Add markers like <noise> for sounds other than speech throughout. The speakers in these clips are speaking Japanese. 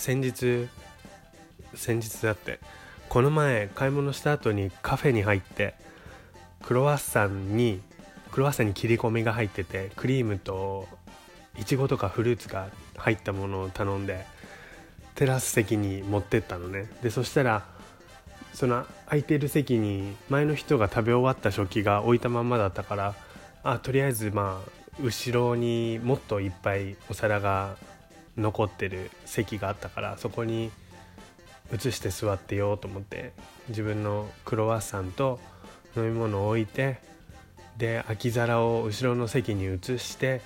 先日先日だってこの前買い物した後にカフェに入ってクロワッサンにクロワッサンに切り込みが入っててクリームといちごとかフルーツが入ったものを頼んでテラス席に持ってったのね。でそしたらその空いてる席に前の人が食べ終わった食器が置いたまんまだったからあとりあえずまあ後ろにもっといっぱいお皿が残ってる席があったからそこに移して座ってようと思って自分のクロワッサンと飲み物を置いてで空き皿を後ろの席に移して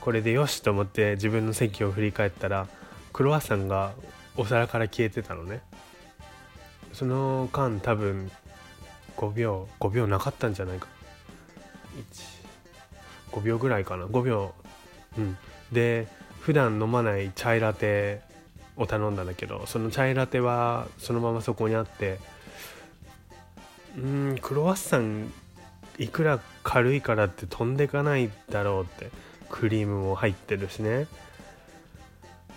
これでよしと思って自分の席を振り返ったらクロワッサンがお皿から消えてたのね。その間多分5秒5秒なかったんじゃないか。15秒ぐらいかな。5秒。うん。で普段飲まないチャイラテを頼んだんだけどそのチャイラテはそのままそこにあってうんクロワッサンいくら軽いからって飛んでかないだろうってクリームも入ってるしね。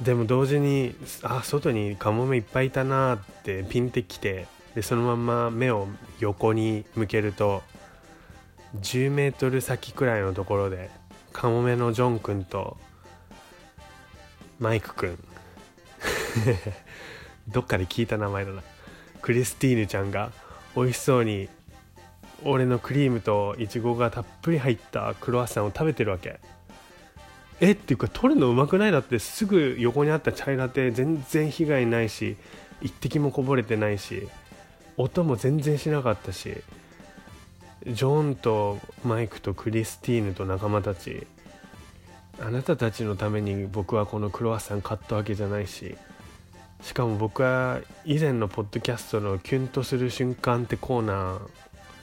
でも同時にあ外にカモメいっぱいいたなってピンってきてでそのまま目を横に向けると10メートル先くらいのところでカモメのジョン君とマイク君 <laughs> どっかで聞いた名前だな。クリスティーヌちゃんが美味しそうに俺のクリームとイチゴがたっぷり入ったクロワッサンを食べてるわけ。えっていうか取るのうまくない？だってすぐ横にあったチャイラテ全然被害ないし一滴もこぼれてないし音も全然しなかったしジョンとマイクとクリスティーヌと仲間たちあなたたちのために僕はこのクロワッサン買ったわけじゃないししかも僕は以前のポッドキャストのキュンとする瞬間ってコーナ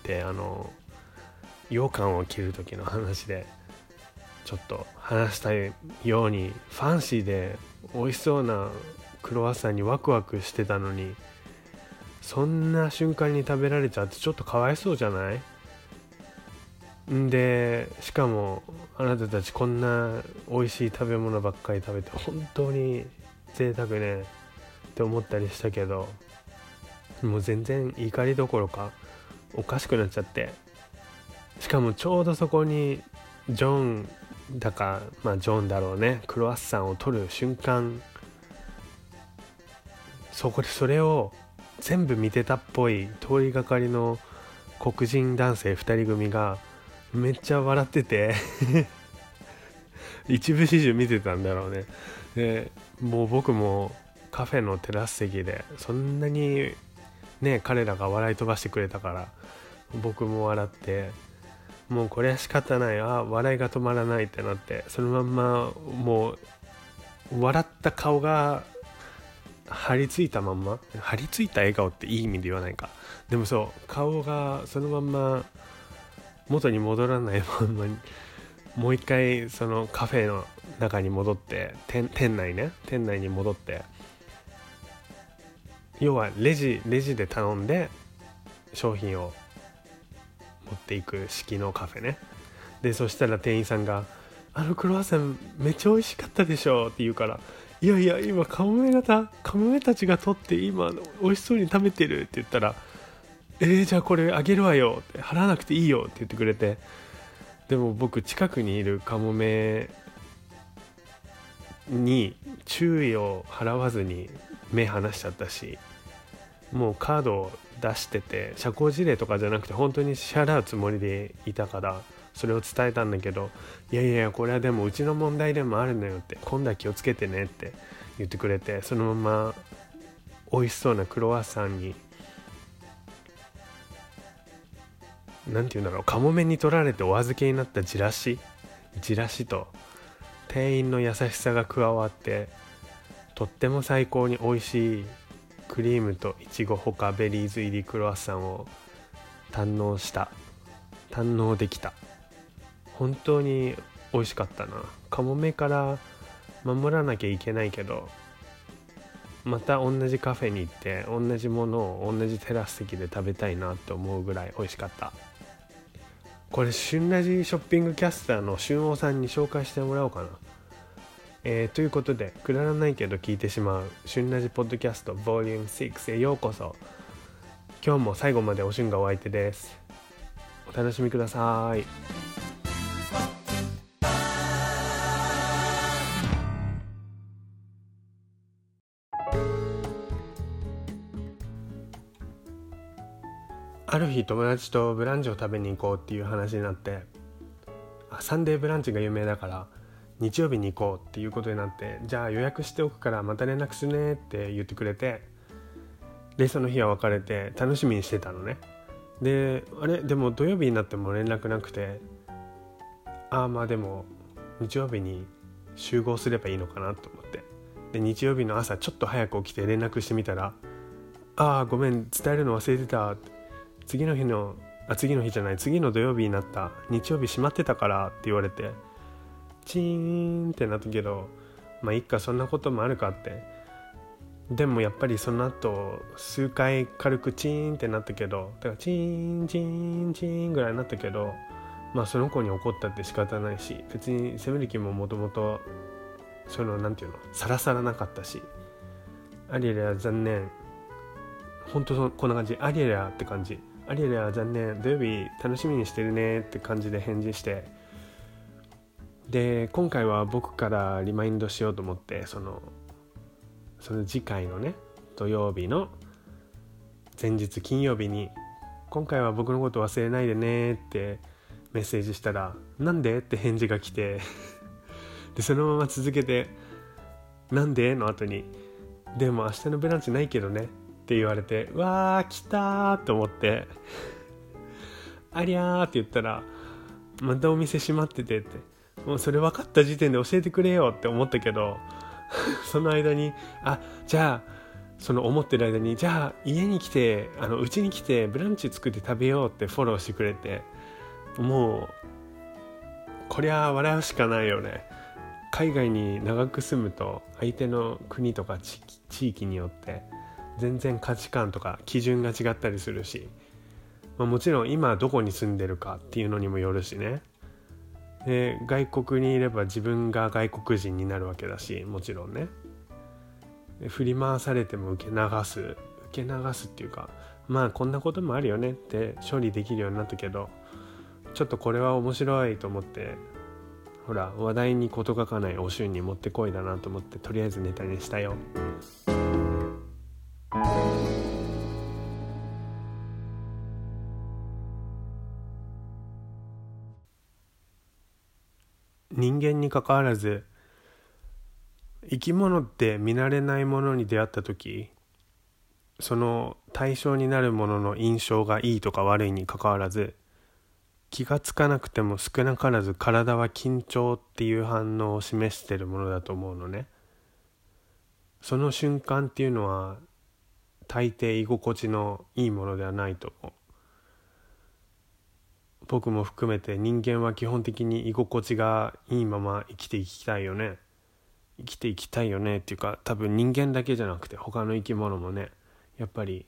ーであの羊羹を切る時の話でちょっと話したいようにファンシーで美味しそうなクロワッサンにワクワクしてたのにそんな瞬間に食べられちゃってちょっとかわいそうじゃない？んでしかもあなたたちこんな美味しい食べ物ばっかり食べて本当に贅沢ね。って思ったりしたけどもう全然怒りどころかおかしくなっちゃって。しかもちょうどそこにジョンだかまあジョンだろうね。クロワッサンを取る瞬間そこでそれを全部見てたっぽい通りがかりの黒人男性2人組がめっちゃ笑ってて。<laughs> 一部始終見てたんだろうね。でもう僕もカフェのテラス席でそんなにね彼らが笑い飛ばしてくれたから僕も笑ってもうこれは仕方ない。あ笑いが止まらないってなってそのまんまもう笑った顔が張り付いたまんま。張り付いた笑顔っていい意味で言わないか。でもそう顔がそのまんま元に戻らないまんまにもう一回そのカフェの中に戻って店内ね店内に戻って要はレジレジで頼んで商品を持っていく式のカフェね。でそしたら店員さんが「あのクロワッサンめっちゃ美味しかったでしょ」って言うから「いやいや今カモメがたカモメたちが取って今美味しそうに食べてる」って言ったら「えー、じゃあこれあげるわよ」って「払わなくていいよ」って言ってくれて。でも僕近くにいるカモメに注意を払わずに目離しちゃったしもうカードを出してて社交辞令とかじゃなくて本当に支払うつもりでいたからそれを伝えたんだけどいやいやこれはでもうちの問題でもあるのよって今度は気をつけてねって言ってくれてそのまま美味しそうなクロワッサンに何て言うんだろう。カモメに取られてお預けになったじらし。じらしと店員の優しさが加わってとっても最高に美味しいクリームといちごほかベリーズ入りクロワッサンを堪能した。堪能できた。本当に美味しかったな。カモメから守らなきゃいけないけどまた同じカフェに行って同じものを同じテラス席で食べたいなって思うぐらい美味しかった。これ旬ラジショッピングキャスターの旬王さんに紹介してもらおうかな。えー、ということでくだらないけど聞いてしまう「旬ラジポッドキャスト Vol.6」へようこそ。今日も最後までお旬がお相手です。お楽しみください。日友達とブランチを食べに行こうっていう話になってあサンデーブランチが有名だから日曜日に行こうっていうことになってじゃあ予約しておくからまた連絡するねって言ってくれてでその日は別れて楽しみにしてたのね。であれ？でも土曜日になっても連絡なくてああまあでも日曜日に集合すればいいのかなと思って。で日曜日の朝ちょっと早く起きて連絡してみたら「ああごめん伝えるの忘れてた」って次の日のあ次の日じゃない次の土曜日になった日曜日閉まってたからって言われてチーンってなったけどまあいっかそんなこともあるかって。でもやっぱりその後数回軽くチーンってなったけどだからチーンチーンチーンぐらいになったけどまあその子に怒ったって仕方ないし別に責める気ももともとその何て言うのさらさらなかったしアリエルは残念。本当こんな感じ。アリエルはって感じ。アリエルは残念土曜日楽しみにしてるねって感じで返事してで今回は僕からリマインドしようと思ってそのその次回のね土曜日の前日金曜日に「今回は僕のこと忘れないでね」ってメッセージしたら「なんで?」って返事が来て <laughs> でそのまま続けて「なんで?」の後に「でも明日のブランチないけどね」って言われて「うわー来たー!」と思って「ありゃー」って言ったら「またお店閉まってて」ってもうそれ分かった時点で教えてくれよって思ったけど <laughs> その間にあじゃあその思ってる間にじゃあ家に来てあの家に来てブランチ作って食べようってフォローしてくれてもうこりゃ笑うしかないよね海外に長く住むと相手の国とか地域によって全然価値観とか基準が違ったりするし、まあ、もちろん今どこに住んでるかっていうのにもよるしねで外国にいれば自分が外国人になるわけだしもちろんね振り回されても受け流す受け流すっていうかまあこんなこともあるよねって処理できるようになったけどちょっとこれは面白いと思ってほら話題に事欠かないお旬に持ってこいだなと思ってとりあえずネタにしたよ。人間にかかわらず生き物って見慣れないものに出会った時その対象になるものの印象がいいとか悪いにかかわらず気がつかなくても少なからず体は緊張っていう反応を示してるものだと思うのね。その瞬間っていうのは大抵居心地のいいものではないと思う。僕も含めて人間は基本的に居心地がいいまま生きていきたいよね。生きていきたいよね。っていうか多分人間だけじゃなくて他の生き物もね。やっぱり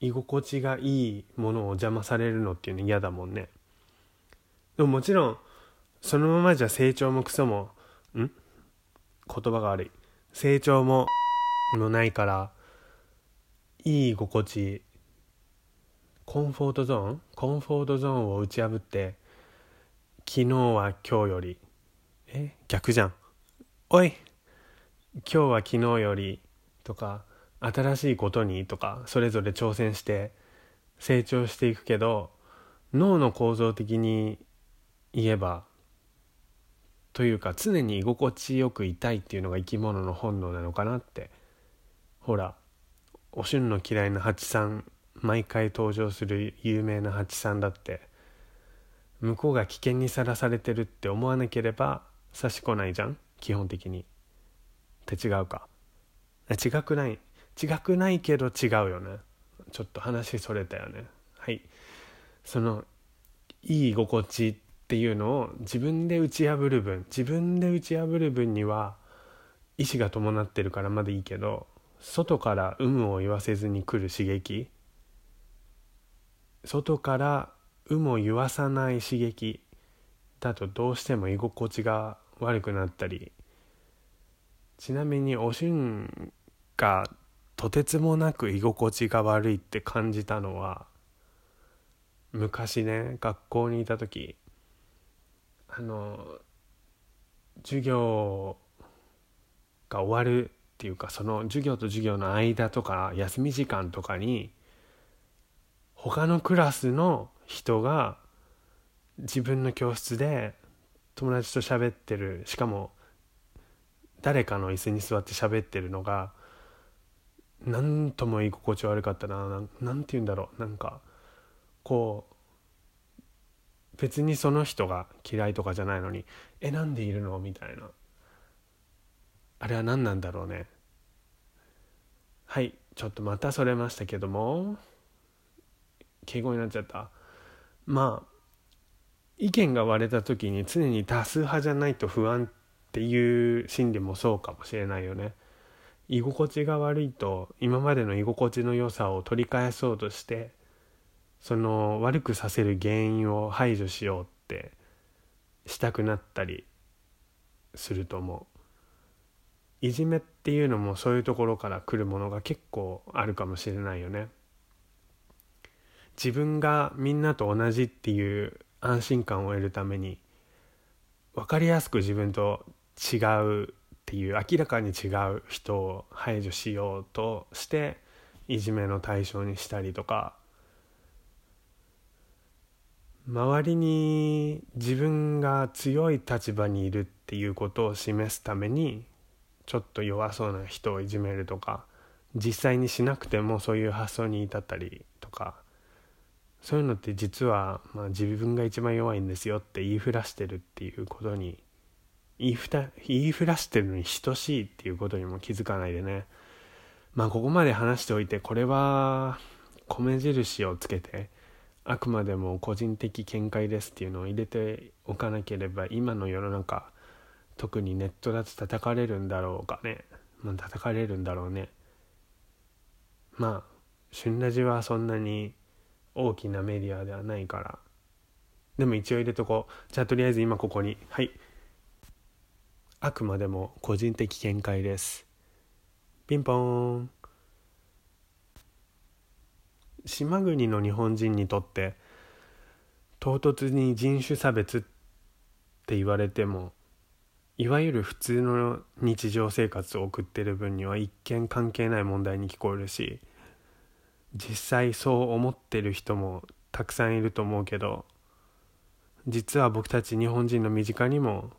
居心地がいいものを邪魔されるのっていうの嫌だもんね。でももちろんそのままじゃ成長もクソもん？言葉が悪い。成長ももないからいい居心地コンフォートゾーン？コンフォートゾーンを打ち破って昨日は今日より。え？逆じゃん。おい！今日は昨日よりとか新しいことにとかそれぞれ挑戦して成長していくけど脳の構造的に言えばというか常に居心地よくいたいっていうのが生き物の本能なのかなって。ほらおしゅんの嫌いなハチさん毎回登場する有名なハチさんだって向こうが危険にさらされてるって思わなければ差し来ないじゃん？基本的に。って違うか？違くない？違くないけど違うよね。ちょっと話それたよね。はい。そのいい心地っていうのを自分で打ち破る分自分で打ち破る分には意志が伴ってるからまだいいけど外から有無を言わせずに来る刺激外から有無を言わさない刺激だとどうしても居心地が悪くなったりちなみにおしゅんがとてつもなく居心地が悪いって感じたのは昔ね学校にいた時あの授業が終わるっていうかその授業と授業の間とか休み時間とかに他のクラスの人が自分の教室で友達と喋ってるしかも誰かの椅子に座って喋ってるのが何とも居心地悪かったな何て言うんだろうなんかこう別にその人が嫌いとかじゃないのに「えなんでいるの?」みたいな。あれは何なんだろうね。はいちょっとまたそれましたけども。敬語になっちゃった。まあ意見が割れた時に常に多数派じゃないと不安っていう心理もそうかもしれないよね。居心地が悪いと今までの居心地の良さを取り返そうとしてその悪くさせる原因を排除しようってしたくなったりすると思う。いじめっていうのもそういうところから来るものが結構あるかもしれないよね。自分がみんなと同じっていう安心感を得るために分かりやすく自分と違うっていう明らかに違う人を排除しようとしていじめの対象にしたりとか。周りに自分が強い立場にいるっていうことを示すためにちょっと弱そうな人をいじめるとか実際にしなくてもそういう発想に至ったりとか。そういうのって実は、まあ、自分が一番弱いんですよって言いふらしてるっていうことに言いふた言いふらしてるのに等しいっていうことにも気づかないでね。まあここまで話しておいてこれは米印をつけてあくまでも個人的見解ですっていうのを入れておかなければ今の世の中特にネットだと叩かれるんだろうかね。まあ叩かれるんだろうね。まあ旬ラジはそんなに大きなメディアではないから。でも一応入れとこう。じゃあとりあえず今ここに。はい。あくまでも個人的見解です。ピンポーン。島国の日本人にとって唐突に人種差別って言われてもいわゆる普通の日常生活を送ってる分には一見関係ない問題に聞こえるし実際そう思ってる人もたくさんいると思うけど実は僕たち日本人の身近にも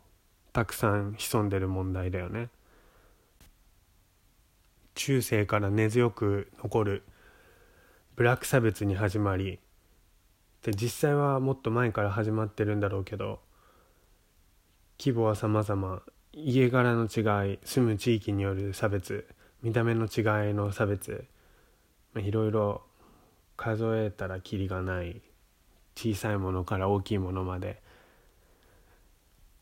たくさん潜んでる問題だよね。中世から根強く残るブラック差別に始まりで実際はもっと前から始まってるんだろうけど規模は様々。家柄の違い住む地域による差別見た目の違いの差別いろいろ数えたらきりがない小さいものから大きいものまで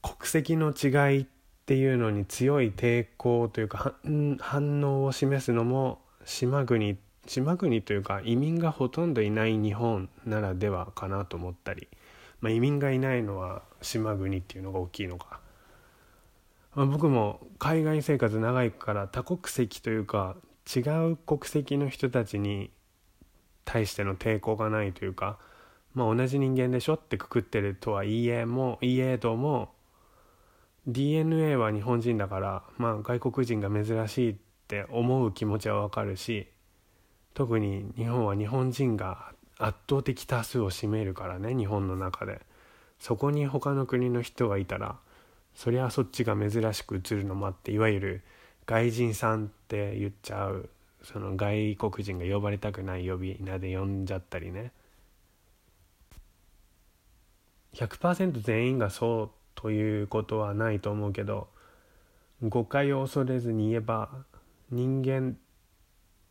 国籍の違いっていうのに強い抵抗というか反応を示すのも島国島国というか移民がほとんどいない日本ならではかなと思ったり、まあ、移民がいないのは島国っていうのが大きいのか、まあ、僕も海外生活長いから多国籍というか違う国籍の人たちに対しての抵抗がないというか、まあ、同じ人間でしょってくくってるとはいえもいえども DNA は日本人だから、まあ、外国人が珍しいって思う気持ちはわかるし特に日本は日本人が圧倒的多数を占めるからね日本の中で。そこに他の国の人がいたらそりゃそっちが珍しく映るのもあっていわゆる外人さんって言っちゃうその外国人が呼ばれたくない呼び名で呼んじゃったりね。100%全員がそうということはないと思うけど誤解を恐れずに言えば人間っ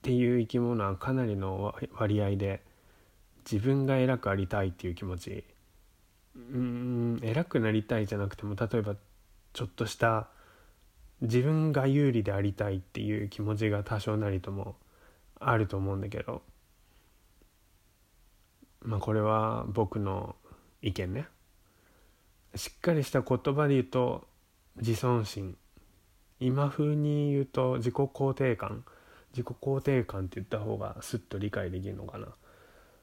ていう生き物はかなりの割合で自分が偉くありたいっていう気持ち。うん偉くなりたいじゃなくても例えばちょっとした自分が有利でありたいっていう気持ちが多少なりともあると思うんだけどまあこれは僕の意見ね。しっかりした言葉で言うと自尊心。今風に言うと自己肯定感。自己肯定感って言った方がすっと理解できるのかな。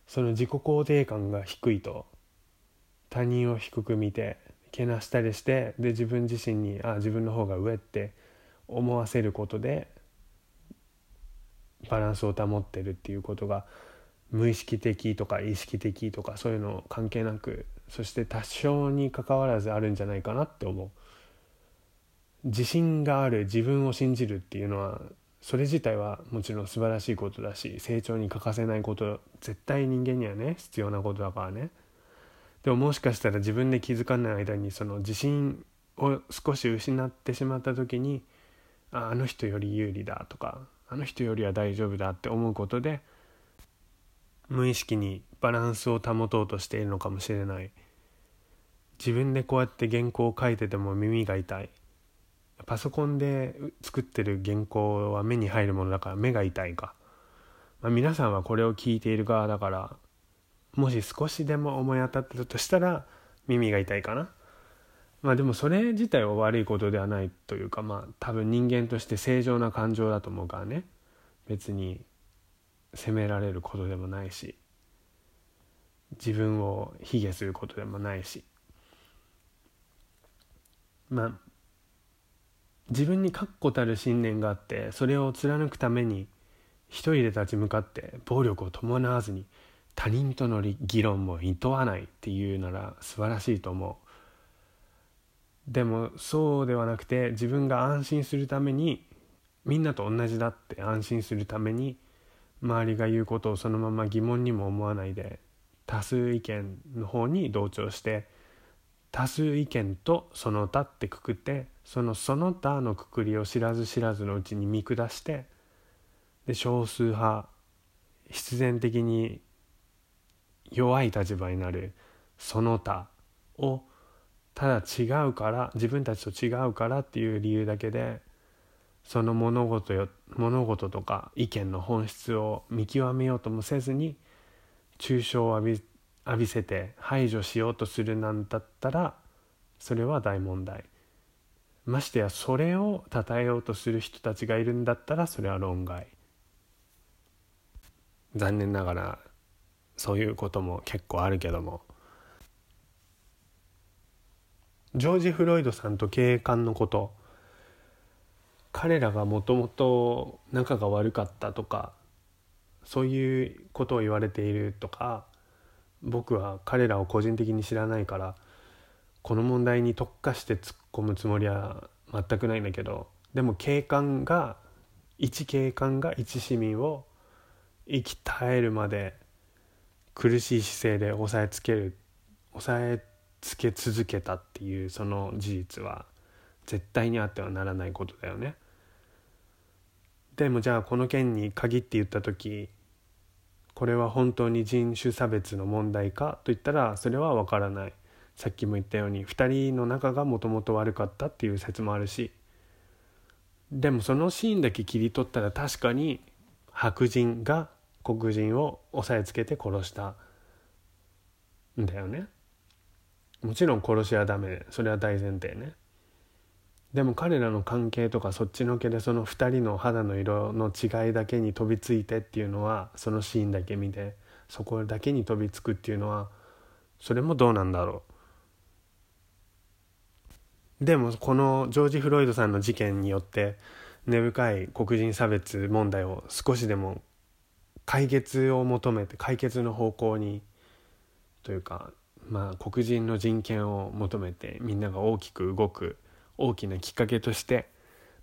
その自己肯定感が低いと他人を低く見てけなしたりしてで自分自身にあ自分の方が上って思わせることでバランスを保ってるっていうことが無意識的とか意識的とかそういうの関係なくそして多少にかかわらずあるんじゃないかなって思う。自信がある自分を信じるっていうのはそれ自体はもちろん素晴らしいことだし成長に欠かせないこと絶対人間にはね必要なことだからね。でももしかしたら自分で気づかない間にその自信を少し失ってしまった時にああの人より有利だとかあの人よりは大丈夫だって思うことで無意識にバランスを保とうとしているのかもしれない。自分でこうやって原稿を書いてても耳が痛い。パソコンで作ってる原稿は目に入るものだから目が痛いか、まあ、皆さんはこれを聞いている側だからもし少しでも思い当たったとしたら耳が痛いかな。まあでもそれ自体は悪いことではないというかまあ多分人間として正常な感情だと思うからね。別に責められることでもないし自分を卑下することでもないし。まあ自分に確固たる信念があってそれを貫くために一人で立ち向かって暴力を伴わずに他人との議論もいとわないっていうなら素晴らしいと思う。でもそうではなくて自分が安心するためにみんなと同じだって安心するために周りが言うことをそのまま疑問にも思わないで多数意見の方に同調して多数意見とその他ってくくってそのその他のくくりを知らず知らずのうちに見下してで少数派必然的に弱い立場になるその他。をただ違うから自分たちと違うからっていう理由だけでその物事よ物事とか意見の本質を見極めようともせずに抽象を浴び浴びせて排除しようとするなんだったらそれは大問題。ましてやそれを称えようとする人たちがいるんだったらそれは論外。残念ながらそういうことも結構あるけども。ジョージ・フロイドさんと警官のこと。彼らがもともと仲が悪かったとかそういうことを言われているとか僕は彼らを個人的に知らないからこの問題に特化して突っ込むつもりは全くないんだけどでも警官が一警官が一市民を息絶えるまで苦しい姿勢で押さえつける押さえつけ続けたっていうその事実は絶対にあってはならないことだよね。でもじゃあこの件に限って言った時これは本当に人種差別の問題か？といったらそれは分からない。さっきも言ったように2人の仲がもともと悪かったっていう説もあるし。でもそのシーンだけ切り取ったら確かに白人が黒人を押さえつけて殺したんだよね。もちろん殺しはダメ。それは大前提ね。でも彼らの関係とかそっちのけでその2人の肌の色の違いだけに飛びついてっていうのはそのシーンだけ見てそこだけに飛びつくっていうのはそれもどうなんだろう。でもこのジョージ・フロイドさんの事件によって根深い黒人差別問題を少しでも解決を求めて解決の方向にというかまあ黒人の人権を求めてみんなが大きく動く大きなきっかけとして、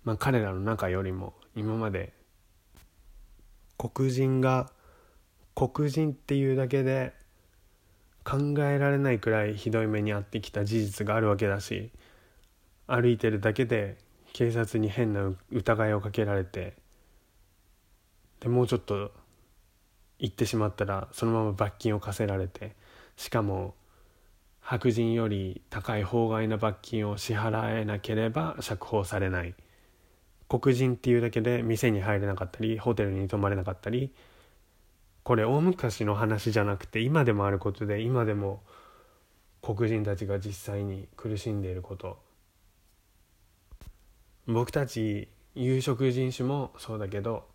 まあ、彼らの中よりも今まで黒人が黒人っていうだけで考えられないくらいひどい目に遭ってきた事実があるわけだし歩いてるだけで警察に変な疑いをかけられてでもうちょっと行ってしまったらそのまま罰金を課せられてしかも白人より高い法外な罰金を支払えなければ釈放されない。黒人っていうだけで店に入れなかったりホテルに泊まれなかったりこれ大昔の話じゃなくて今でもあることで今でも黒人たちが実際に苦しんでいること。僕たち有色人種もそうだけど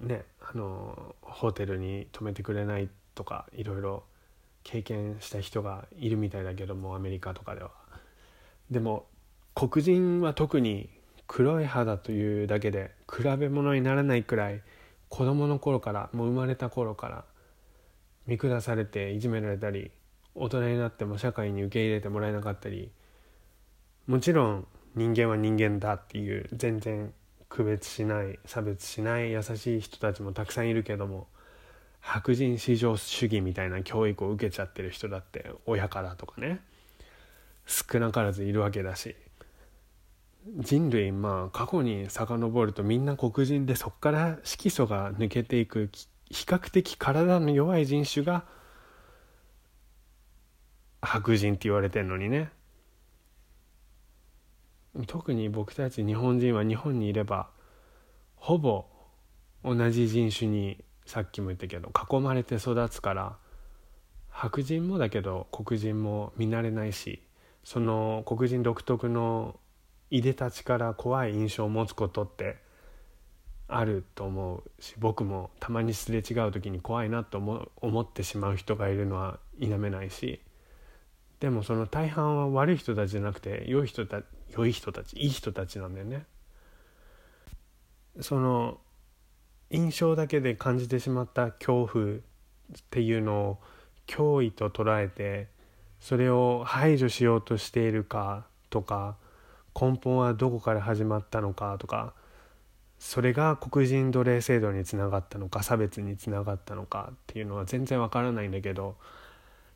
ねあのホテルに泊めてくれないとかいろいろ経験した人がいるみたいだけどもアメリカとかでは。でも黒人は特に黒い肌というだけで比べ物にならないくらい子供の頃からもう生まれた頃から見下されていじめられたり大人になっても社会に受け入れてもらえなかったりもちろん人間は人間だっていう全然区別しない差別しない優しい人たちもたくさんいるけども白人至上主義みたいな教育を受けちゃってる人だって親からとかね少なからずいるわけだし人類まあ過去に遡るとみんな黒人でそこから色素が抜けていく比較的体の弱い人種が白人って言われてんのにね特に僕たち日本人は日本にいればほぼ同じ人種にさっきも言ったけど囲まれて育つから白人もだけど黒人も見慣れないしその黒人独特のいでたちから怖い印象を持つことってあると思うし僕もたまにすれ違う時に怖いなと思思ってしまう人がいるのは否めないしでもその大半は悪い人たちじゃなくて良い人た良い人たちいい人たちなんだよね。その印象だけで感じてしまった恐怖っていうのを脅威と捉えてそれを排除しようとしているかとか根本はどこから始まったのかとかそれが黒人奴隷制度につながったのか差別につながったのかっていうのは全然わからないんだけど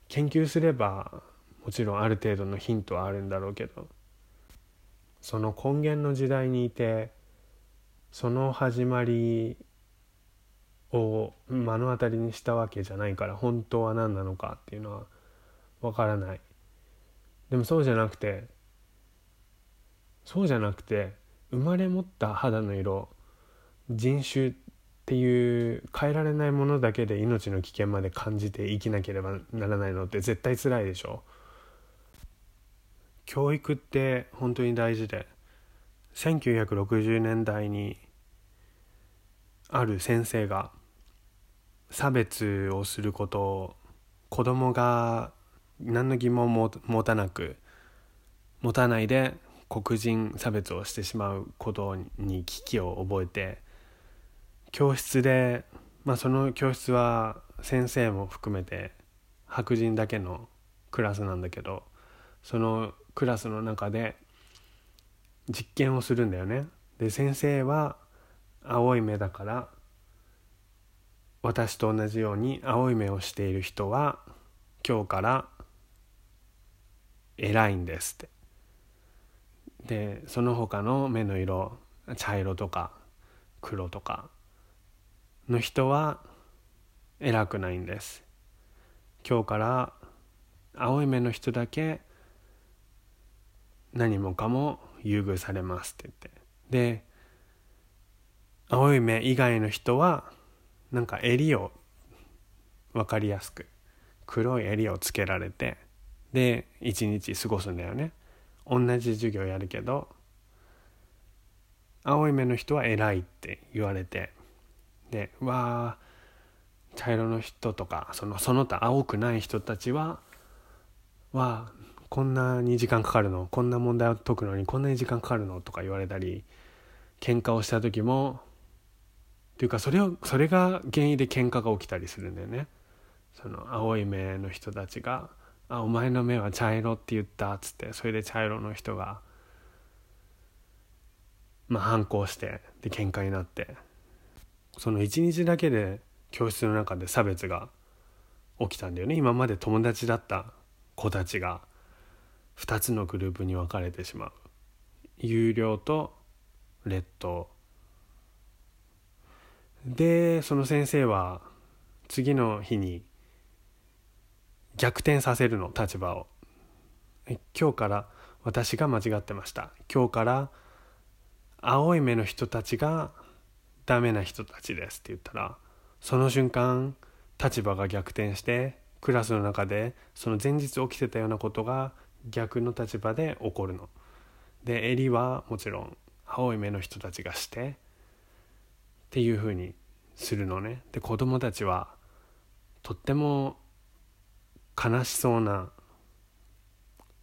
研究すればもちろんある程度のヒントはあるんだろうけどその根源の時代にいてその始まりを目の当たりにしたわけじゃないから本当は何なのかっていうのはわからない。でもそうじゃなくてそうじゃなくて生まれ持った肌の色人種っていう変えられないものだけで命の危険まで感じて生きなければならないのって絶対辛いでしょ。教育って本当に大事で1960年代にある先生が差別をすることを子供が何の疑問も持たなく持たないで黒人差別をしてしまうことに危機を覚えて教室で、まあ、その教室は先生も含めて白人だけのクラスなんだけどそのクラスの中で実験をするんだよね。で先生は青い目だから私と同じように青い目をしている人は今日から偉いんですってでその他の目の色茶色とか黒とかの人は偉くないんです今日から青い目の人だけ何もかも優遇されますって言って。で青い目以外の人はなんか襟を分かりやすく黒い襟をつけられてで一日過ごすんだよね。同じ授業やるけど青い目の人は偉いって言われてでわあ茶色の人とかそのその他青くない人たちはわあこんなに時間かかるの？こんな問題を解くのにこんなに時間かかるの？とか言われたり喧嘩をした時もっていうかそれをそれが原因で喧嘩が起きたりするんだよね。その青い目の人たちが「あお前の目は茶色って言った」っつってそれで茶色の人がまあ反抗してで喧嘩になってその一日だけで教室の中で差別が起きたんだよね。今まで友達だった子たちが。2つのグループに分かれてしまう。有料と劣等。でその先生は次の日に逆転させるの立場を。今日から私が間違ってました。今日から青い目の人たちがダメな人たちですって言ったらその瞬間立場が逆転してクラスの中でその前日起きてたようなことが逆の立場で起こるの。で襟はもちろん青い目の人たちがしてっていう風にするのねで子供たちはとっても悲しそうな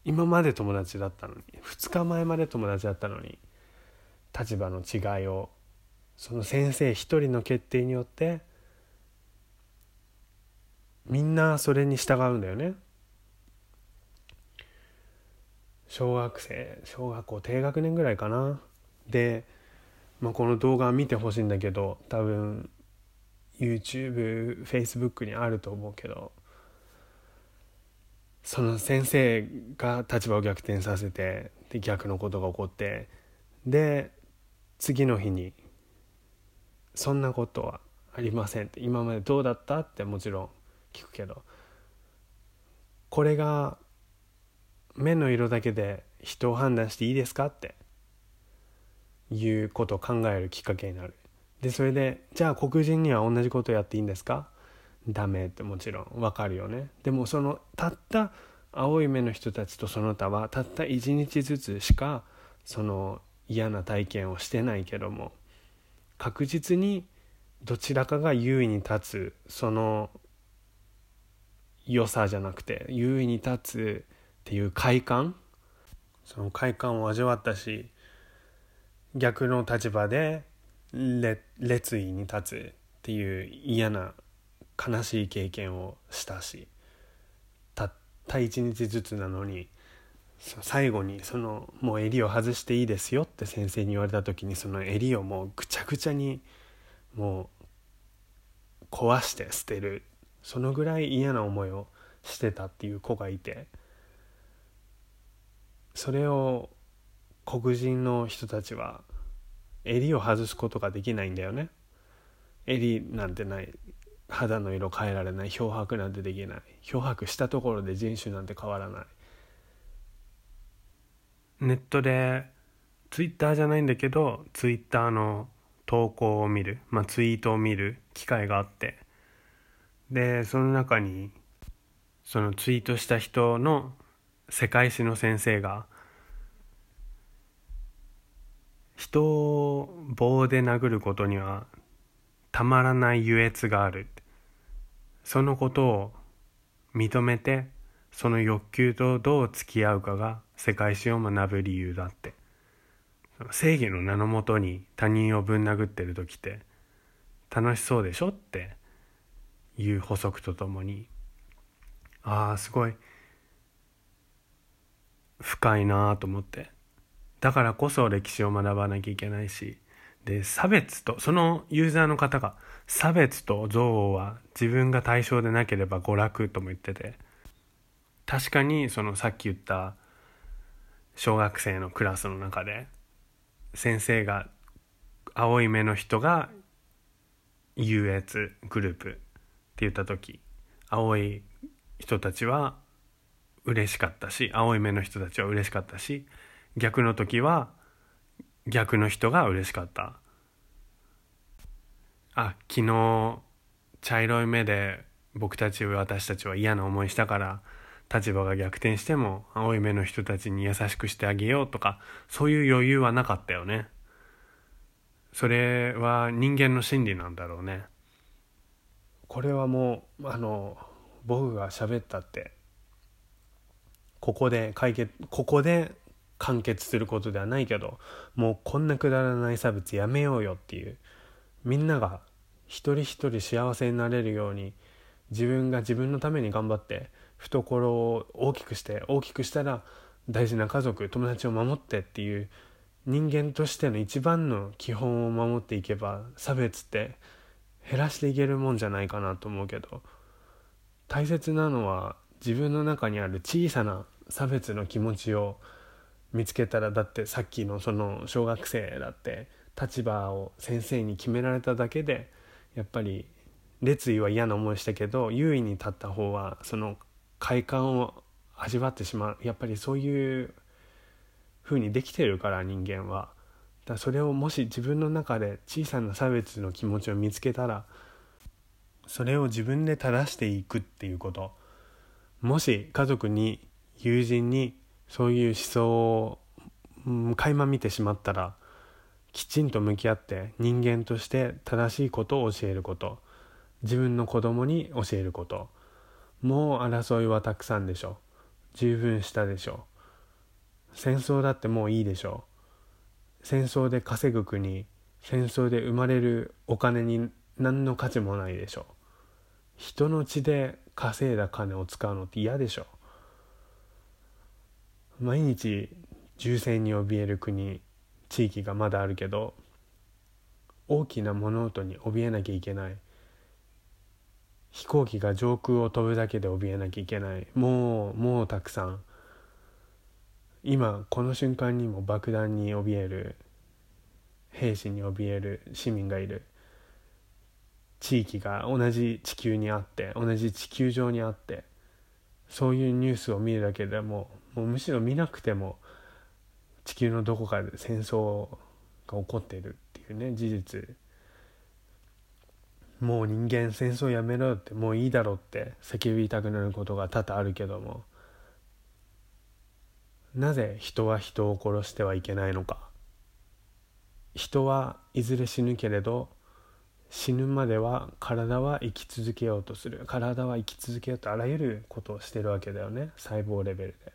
今まで友達だったのに2日前まで友達だったのに立場の違いをその先生一人の決定によってみんなそれに従うんだよね。小学生小学校低学年ぐらいかなで、まあ、この動画見てほしいんだけど多分 YouTubeFacebook にあると思うけどその先生が立場を逆転させてで逆のことが起こってで次の日に「そんなことはありません」って「今までどうだった?」ってもちろん聞くけどこれが目の色だけで人を判断していいですかって。いうことを考えるきっかけになる。でそれでじゃあ黒人には同じことやっていいんですか？ダメってもちろん分かるよね。でもそのたった青い目の人たちとその他はたった一日ずつしかその嫌な体験をしてないけども確実にどちらかが優位に立つその良さじゃなくて優位に立つっていう快感？その快感を味わったし逆の立場で列位に立つっていう嫌な悲しい経験をしたしたった一日ずつなのに最後にそのもう襟を外していいですよって先生に言われた時にその襟をもうぐちゃぐちゃにもう壊して捨てる。そのぐらい嫌な思いをしてたっていう子がいて。それを黒人の人たちは襟を外すことができないんだよね。襟なんてない肌の色変えられない漂白なんてできない。漂白したところで人種なんて変わらない。ネットでツイッターじゃないんだけどツイッターの投稿を見る、まあ、ツイートを見る機会があって。でその中にそのツイートした人の世界史の先生が人を棒で殴ることにはたまらない優越がある。そのことを認めてその欲求とどう付き合うかが世界史を学ぶ理由だって。正義の名のもとに他人をぶん殴ってる時って楽しそうでしょっていう補足とともにああすごい。深いなと思って。だからこそ歴史を学ばなきゃいけないし。で差別とそのユーザーの方が差別と憎悪は自分が対象でなければ娯楽とも言ってて。確かにそのさっき言った小学生のクラスの中で先生が青い目の人が優越グループって言った時青い人たちは嬉しかったし青い目の人たちは嬉しかったし逆の時は逆の人が嬉しかった。あ昨日茶色い目で僕たち私たちは嫌な思いしたから立場が逆転しても青い目の人たちに優しくしてあげようとかそういう余裕はなかったよね。それは人間の心理なんだろうね。これはもうあの僕が喋ったってここで解決ここで完結することではないけどもうこんなくだらない差別やめようよっていうみんなが一人一人幸せになれるように自分が自分のために頑張って懐を大きくして大きくしたら大事な家族友達を守ってっていう人間としての一番の基本を守っていけば差別って減らしていけるもんじゃないかなと思うけど大切なのは自分の中にある小さな差別の気持ちを見つけたらだってさっきのその小学生だって立場を先生に決められただけでやっぱり列位は嫌な思いしたけど優位に立った方はその快感を味わってしまうやっぱりそういう風にできてるから人間は。だそれをもし自分の中で小さな差別の気持ちを見つけたらそれを自分で正していくっていうこともし家族に友人にそういう思想をうん垣間見てしまったらきちんと向き合って人間として正しいことを教えること自分の子供に教えることもう争いはたくさんでしょ十分したでしょ戦争だってもういいでしょ戦争で稼ぐ国戦争で生まれるお金に何の価値もないでしょ人の血で稼いだ金を使うのって嫌でしょ毎日銃戦に怯える国地域がまだあるけど大きな物音に怯えなきゃいけない。飛行機が上空を飛ぶだけで怯えなきゃいけない。もうもうたくさん。今この瞬間にも爆弾に怯える。兵士に怯える。市民がいる。地域が同じ地球にあって同じ地球上にあって。そういうニュースを見るだけでももうむしろ見なくても地球のどこかで戦争が起こっているっていうね事実。もう人間戦争やめろってもういいだろって叫びたくなることが多々あるけども。なぜ人は人を殺してはいけないのか。人はいずれ死ぬけれど死ぬまでは体は生き続けようとする。体は生き続けようとあらゆることをしてるわけだよね。細胞レベルで。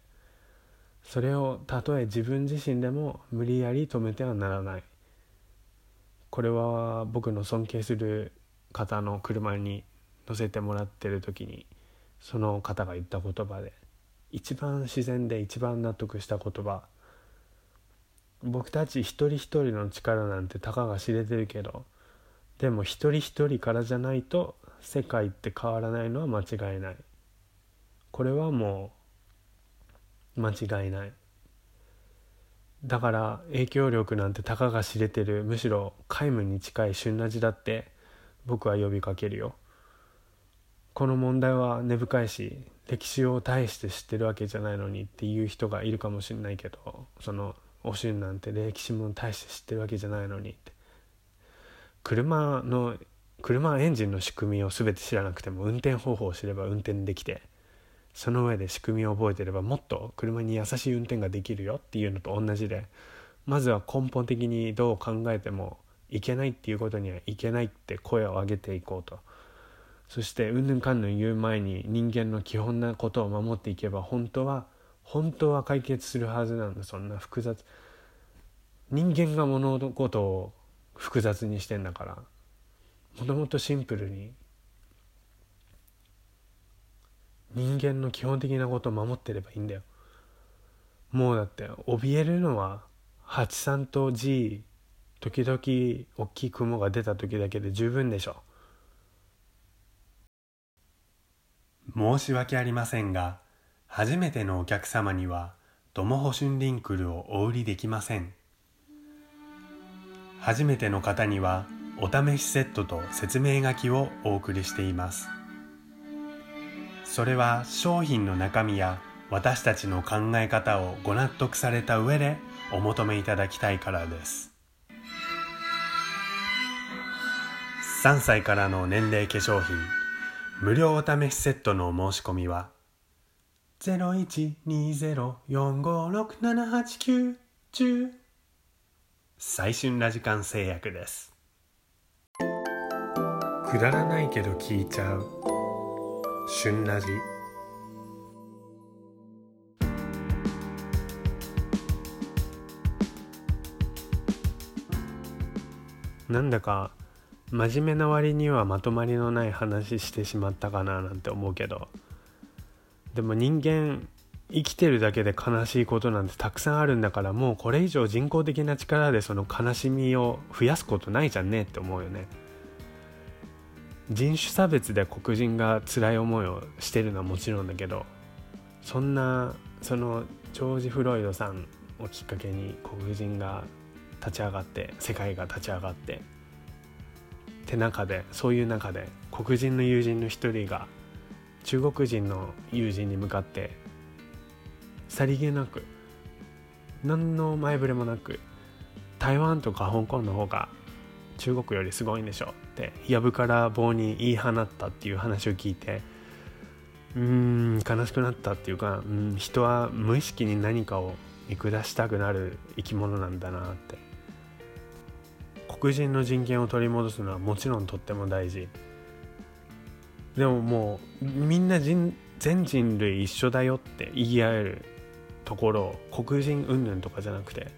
それをたとえ自分自身でも無理やり止めてはならない。これは僕の尊敬する方の車に乗せてもらってる時にその方が言った言葉で一番自然で一番納得した言葉。僕たち一人一人の力なんてたかが知れてるけどでも一人一人からじゃないと世界って変わらないのは間違いない。これはもう間違いない。だから影響力なんてたかが知れてるむしろ皆無に近い旬な字だって僕は呼びかけるよ。この問題は根深いし歴史を大して知ってるわけじゃないのにっていう人がいるかもしれないけどそのおしんなんて歴史も大して知ってるわけじゃないのにって。車の車エンジンの仕組みを全て知らなくても運転方法を知れば運転できてその上で仕組みを覚えてればもっと車に優しい運転ができるよっていうのと同じでまずは根本的にどう考えてもいけないっていうことにはいけないって声を上げていこうと。そしてうんぬんかんぬん言う前に人間の基本なことを守っていけば本当は本当は解決するはずなんだ。そんな複雑。人間が物事を複雑にしてんだからもともとシンプルに人間の基本的なことを守ってればいいんだよ。もうだって怯えるのは83と G 時々大きい雲が出た時だけで十分でしょ。申し訳ありませんが初めてのお客様にはドモホシュンリンクルをお売りできません。初めての方にはお試しセットと説明書きをお送りしています。それは商品の中身や私たちの考え方をご納得された上でお求めいただきたいからです。3歳からの年齢化粧品無料お試しセットのお申し込みは0120-456-789-10最春ラジカン製薬です。くだらないけど聞いちゃう。旬ラジなんだか真面目な割にはまとまりのない話してしまったかななんて思うけど。でも人間生きてるだけで悲しいことなんてたくさんあるんだからもうこれ以上人工的な力でその悲しみを増やすことないじゃんねって思うよね。人種差別で黒人が辛い思いをしてるのはもちろんだけどそんなそのジョージ・フロイドさんをきっかけに黒人が立ち上がって世界が立ち上がってって中でそういう中で黒人の友人の一人が中国人の友人に向かってさりげなく何の前触れもなく台湾とか香港の方が中国よりすごいんでしょって藪から棒に言い放ったっていう話を聞いてうーん悲しくなったっていうか、うん、人は無意識に何かを見下したくなる生き物なんだなって。黒人の人権を取り戻すのはもちろんとっても大事。でももうみんな人全人類一緒だよって言い合えるところ黒人云々とかじゃなくて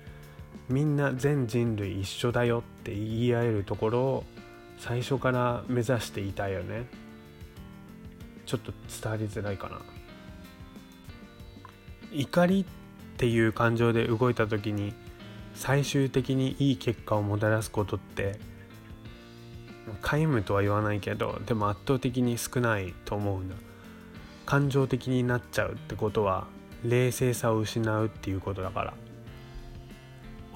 みんな全人類一緒だよって言い合えるところを最初から目指していたよね。ちょっと伝わりづらいかな。怒りっていう感情で動いた時に最終的にいい結果をもたらすことって皆無とは言わないけどでも圧倒的に少ないと思うんだ感情的になっちゃうってことは冷静さを失うっていうことだから。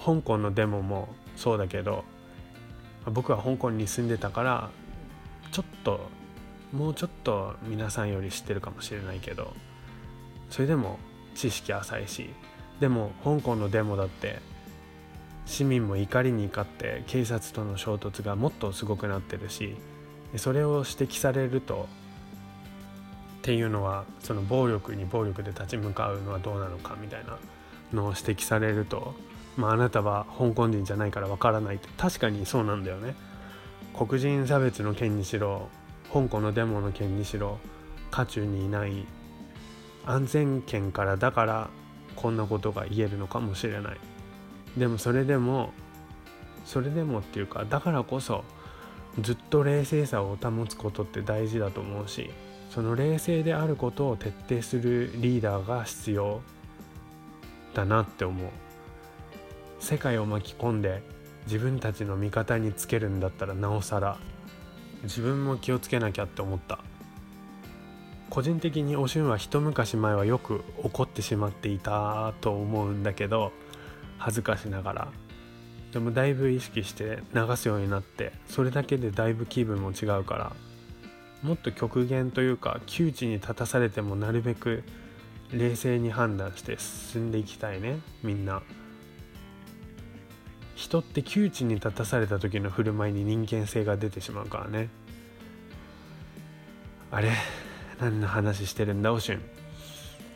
香港のデモもそうだけど僕は香港に住んでたからちょっともうちょっと皆さんより知ってるかもしれないけどそれでも知識浅いしでも香港のデモだって市民も怒りに怒って警察との衝突がもっとすごくなってるしそれを指摘されるとっていうのはその暴力に暴力で立ち向かうのはどうなのかみたいなのを指摘されると、まあ、あなたは香港人じゃないからわからないって確かにそうなんだよね。黒人差別の件にしろ香港のデモの件にしろ渦中にいない安全圏からだからこんなことが言えるのかもしれない。でもそれでもそれでもっていうかだからこそずっと冷静さを保つことって大事だと思うしその冷静であることを徹底するリーダーが必要だなって思う。世界を巻き込んで自分たちの味方につけるんだったらなおさら自分も気をつけなきゃって思った。個人的におしゅんは一昔前はよく怒ってしまっていたと思うんだけど恥ずかしながら。でもだいぶ意識して流すようになってそれだけでだいぶ気分も違うからもっと極限というか窮地に立たされてもなるべく冷静に判断して進んでいきたいねみんな。人って窮地に立たされた時の振る舞いに人間性が出てしまうからね。あれ何の話してるんだおしゅん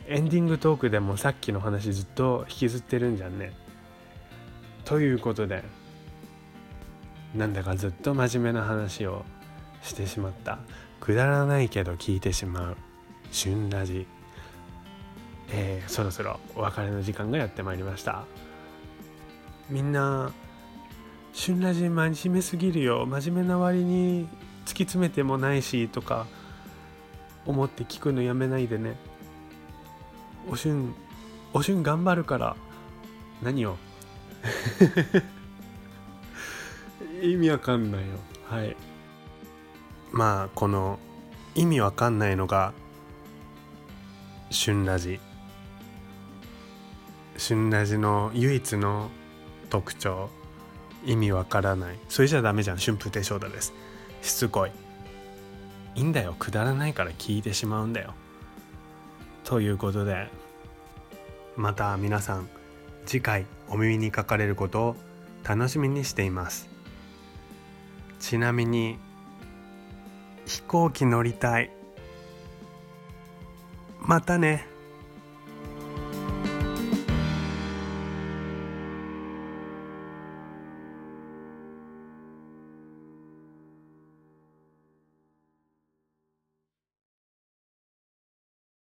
エンディングトークでもさっきの話ずっと引きずってるんじゃんね。ということでなんだかずっと真面目な話をしてしまった。くだらないけど聞いてしまう。旬ラジ。えー、そろそろお別れの時間がやってまいりました。みんな旬ラジ真面目すぎるよ。真面目な割に突き詰めてもないしとか思って聞くのやめないでね。おしゅんおしゅん頑張るから何を？<laughs> 意味わかんないよ。はい。まあこの意味わかんないのが旬ラジ。旬ラジの唯一の特徴。意味わからない。それじゃダメじゃん。春風亭昇太です。しつこい。いいんだよ。くだらないから聞いてしまうんだよ。ということでまた皆さん次回お耳にかかれることを楽しみにしています。ちなみに飛行機乗りたい。またね。